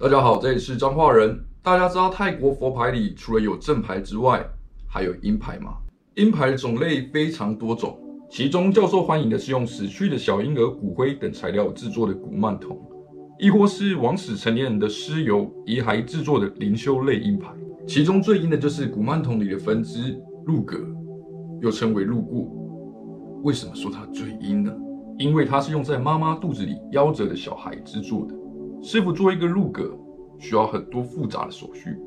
大家好，这里是彰化人。大家知道泰国佛牌里除了有正牌之外，还有阴牌吗？阴牌的种类非常多种，其中较受欢迎的是用死去的小婴儿骨灰等材料制作的古曼童，亦或是枉死成年人的尸油遗骸制作的灵修类阴牌。其中最阴的就是古曼童里的分支鹿格，又称为鹿过。为什么说它最阴呢？因为它是用在妈妈肚子里夭折的小孩制作的。师傅做一个入格，需要很多复杂的手续，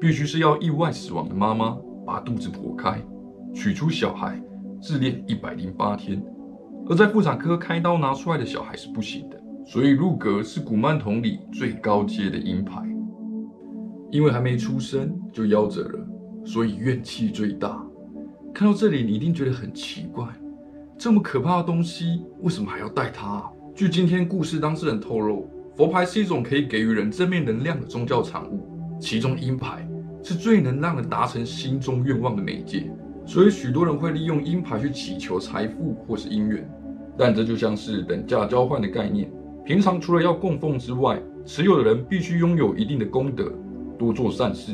必须是要意外死亡的妈妈把肚子剖开，取出小孩，自炼一百零八天，而在妇产科开刀拿出来的小孩是不行的。所以入格是古曼童里最高阶的阴牌，因为还没出生就夭折了，所以怨气最大。看到这里，你一定觉得很奇怪，这么可怕的东西，为什么还要带它？据今天故事当事人透露。佛牌是一种可以给予人正面能量的宗教产物，其中阴牌是最能让人达成心中愿望的媒介，所以许多人会利用阴牌去祈求财富或是姻缘。但这就像是等价交换的概念，平常除了要供奉之外，持有的人必须拥有一定的功德，多做善事。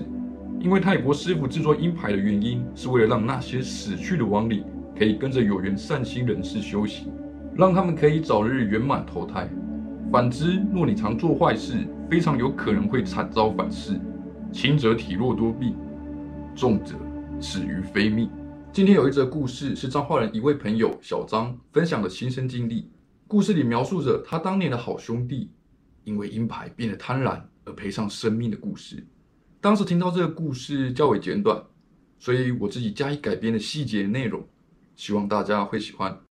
因为泰国师傅制作阴牌的原因，是为了让那些死去的亡灵可以跟着有缘善心人士修行，让他们可以早日圆满投胎。反之，若你常做坏事，非常有可能会惨遭反噬，轻则体弱多病，重则死于非命。今天有一则故事，是彰化人一位朋友小张分享的亲身经历。故事里描述着他当年的好兄弟，因为阴牌变得贪婪而赔上生命的故事。当时听到这个故事较为简短，所以我自己加以改编的细节内容，希望大家会喜欢。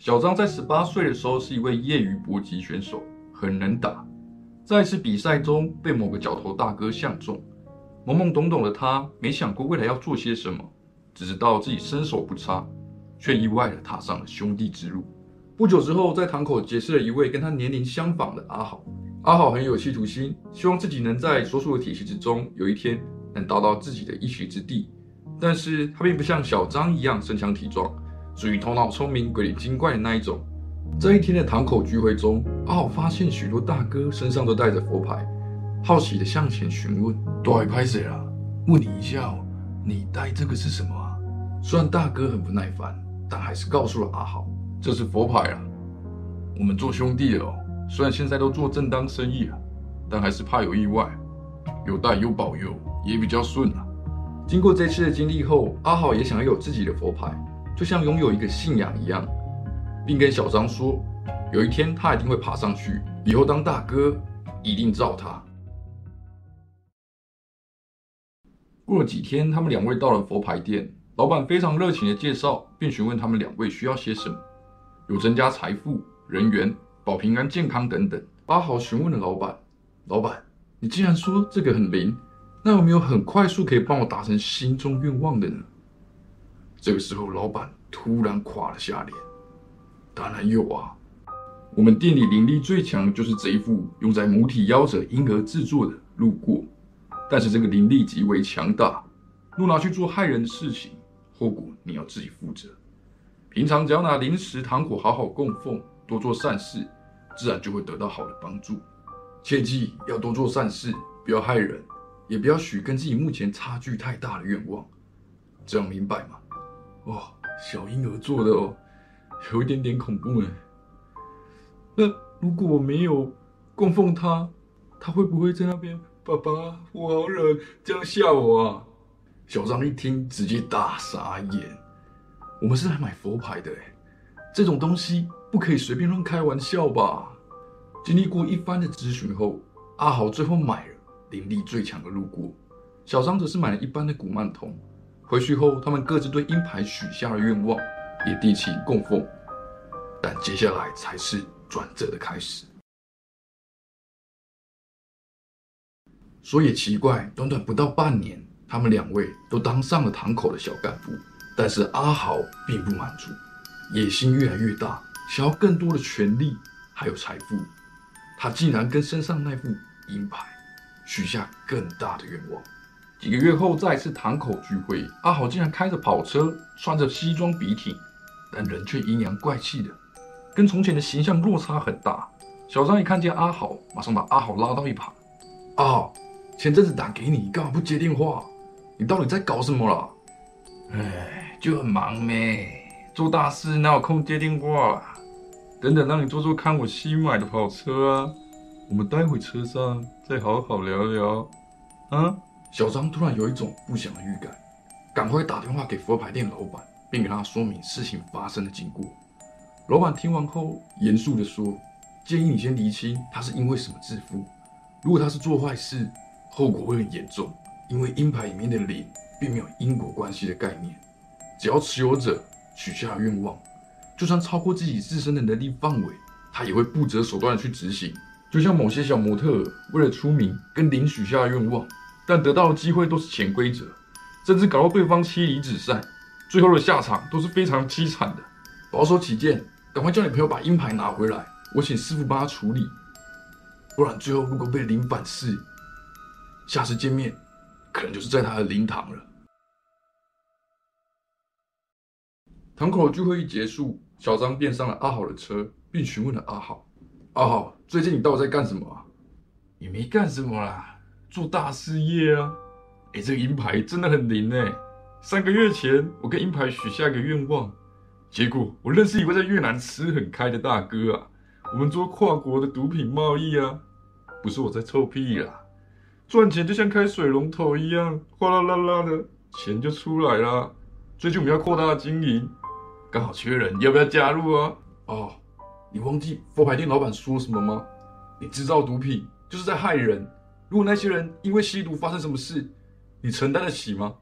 小张在十八岁的时候是一位业余搏击选手，很能打。在一次比赛中被某个角头大哥相中，懵懵懂懂的他没想过未来要做些什么，只知道自己身手不差，却意外的踏上了兄弟之路。不久之后，在堂口结识了一位跟他年龄相仿的阿豪。阿豪很有企图心，希望自己能在所属的体系之中有一天能达到自己的一席之地。但是他并不像小张一样身强体壮。属于头脑聪明、鬼灵精怪的那一种。这一天的堂口聚会中，阿豪发现许多大哥身上都带着佛牌，好奇的向前询问：“都还拍谁啊？问你一下哦，你带这个是什么啊？”虽然大哥很不耐烦，但还是告诉了阿豪：“这是佛牌啊，我们做兄弟的哦。虽然现在都做正当生意了，但还是怕有意外，有带有保佑也比较顺啊。”经过这次的经历后，阿豪也想要有自己的佛牌。就像拥有一个信仰一样，并跟小张说，有一天他一定会爬上去，以后当大哥一定罩他。过了几天，他们两位到了佛牌店，老板非常热情的介绍，并询问他们两位需要些什么，有增加财富、人缘、保平安、健康等等。阿豪询问了老板：“老板，你既然说这个很灵，那有没有很快速可以帮我达成心中愿望的呢？”这个时候，老板突然垮了下脸。当然有啊，我们店里灵力最强就是这一副用在母体夭折婴儿制作的路过，但是这个灵力极为强大，若拿去做害人的事情，后果你要自己负责。平常只要拿零食糖果好好供奉，多做善事，自然就会得到好的帮助。切记要多做善事，不要害人，也不要许跟自己目前差距太大的愿望，这样明白吗？哦，小婴儿做的哦，有一点点恐怖呢。那如果我没有供奉他，他会不会在那边？爸爸，我好冷，这样吓我啊！小张一听，直接大傻眼。我们是来买佛牌的，这种东西不可以随便乱开玩笑吧？经历过一番的咨询后，阿豪最后买了灵力最强的路过，小张则是买了一般的古曼童。回去后，他们各自对阴牌许下了愿望，也递起供奉。但接下来才是转折的开始。说也奇怪，短短不到半年，他们两位都当上了堂口的小干部。但是阿豪并不满足，野心越来越大，想要更多的权利还有财富。他竟然跟身上那副阴牌许下更大的愿望。几个月后，再次堂口聚会，阿豪竟然开着跑车，穿着西装笔挺，但人却阴阳怪气的，跟从前的形象落差很大。小张一看见阿豪，马上把阿豪拉到一旁。阿豪，前阵子打给你，干嘛不接电话？你到底在搞什么啦？哎，就很忙呗，做大事哪有空接电话？等等，让你坐坐看我新买的跑车啊！我们待会车上再好好聊聊。啊！小张突然有一种不祥的预感，赶快打电话给佛牌店老板，并给他说明事情发生的经过。老板听完后，严肃地说：“建议你先厘清他是因为什么致富。如果他是做坏事，后果会很严重。因为阴牌里面的灵并没有因果关系的概念，只要持有者许下愿望。”就算超过自己自身的能力范围，他也会不择手段的去执行。就像某些小模特为了出名跟领许下愿望，但得到的机会都是潜规则，甚至搞到对方妻离子散，最后的下场都是非常凄惨的。保守起见，赶快叫你朋友把鹰牌拿回来，我请师傅帮他处理。不然最后如果被灵反噬，下次见面可能就是在他的灵堂了。堂口聚会一结束。小张便上了阿豪的车，并询问了阿豪：“阿豪，最近你到底在干什么啊？”“也没干什么啦，做大事业啊。”“哎，这个银牌真的很灵哎！三个月前，我跟银牌许下一个愿望，结果我认识一位在越南吃很开的大哥啊。我们做跨国的毒品贸易啊，不是我在臭屁啦，赚钱就像开水龙头一样，哗啦啦啦的钱就出来了。最近我们要扩大经营。”刚好缺人，要不要加入啊？哦，你忘记佛牌店老板说什么吗？你制造毒品就是在害人。如果那些人因为吸毒发生什么事，你承担得起吗？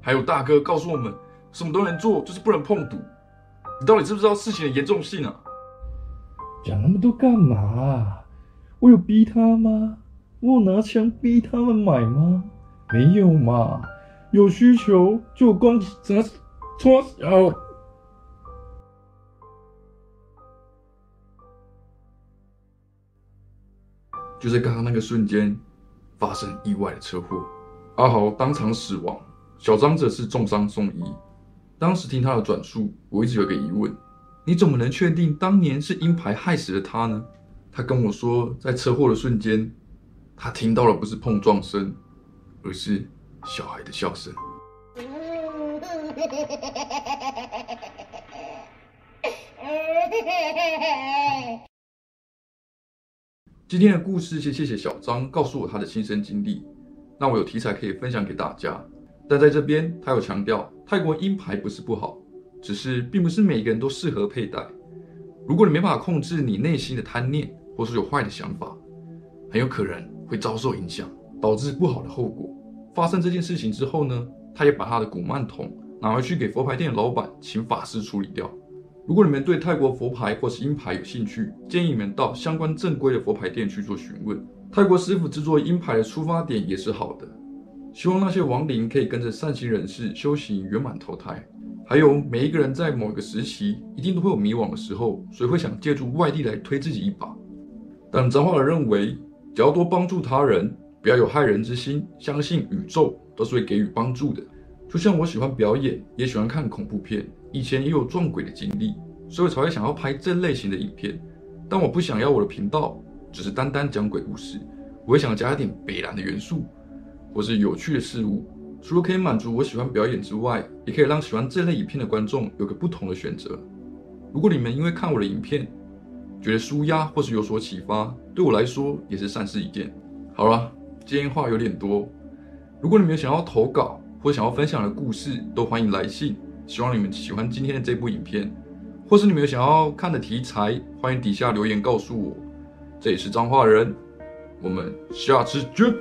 还有大哥告诉我们，什么都能做，就是不能碰赌。你到底知不知道事情的严重性啊？讲那么多干嘛？我有逼他吗？我有拿枪逼他们买吗？没有嘛。有需求就光怎么搓手。就在刚刚那个瞬间，发生意外的车祸，阿豪当场死亡，小张则是重伤送医。当时听他的转述，我一直有个疑问：你怎么能确定当年是鹰牌害死了他呢？他跟我说，在车祸的瞬间，他听到的不是碰撞声，而是小孩的笑声。今天的故事，先谢谢小张告诉我他的亲身经历，让我有题材可以分享给大家。但在这边，他有强调，泰国鹰牌不是不好，只是并不是每个人都适合佩戴。如果你没办法控制你内心的贪念，或是有坏的想法，很有可能会遭受影响，导致不好的后果。发生这件事情之后呢，他也把他的古曼童拿回去给佛牌店的老板请法师处理掉。如果你们对泰国佛牌或是阴牌有兴趣，建议你们到相关正规的佛牌店去做询问。泰国师傅制作阴牌的出发点也是好的，希望那些亡灵可以跟着善心人士修行圆满投胎。还有每一个人在某个时期一定都会有迷惘的时候，所以会想借助外力来推自己一把。但张化的认为，只要多帮助他人，不要有害人之心，相信宇宙都是会给予帮助的。就像我喜欢表演，也喜欢看恐怖片。以前也有撞鬼的经历，所以才会想要拍这类型的影片。但我不想要我的频道只是单单讲鬼故事，我也想加一点北蓝的元素，或是有趣的事物。除了可以满足我喜欢表演之外，也可以让喜欢这类影片的观众有个不同的选择。如果你们因为看我的影片觉得舒压或是有所启发，对我来说也是善事一件。好了，今天话有点多。如果你们想要投稿或想要分享的故事，都欢迎来信。希望你们喜欢今天的这部影片，或是你们有想要看的题材，欢迎底下留言告诉我。这里是脏话人，我们下次见。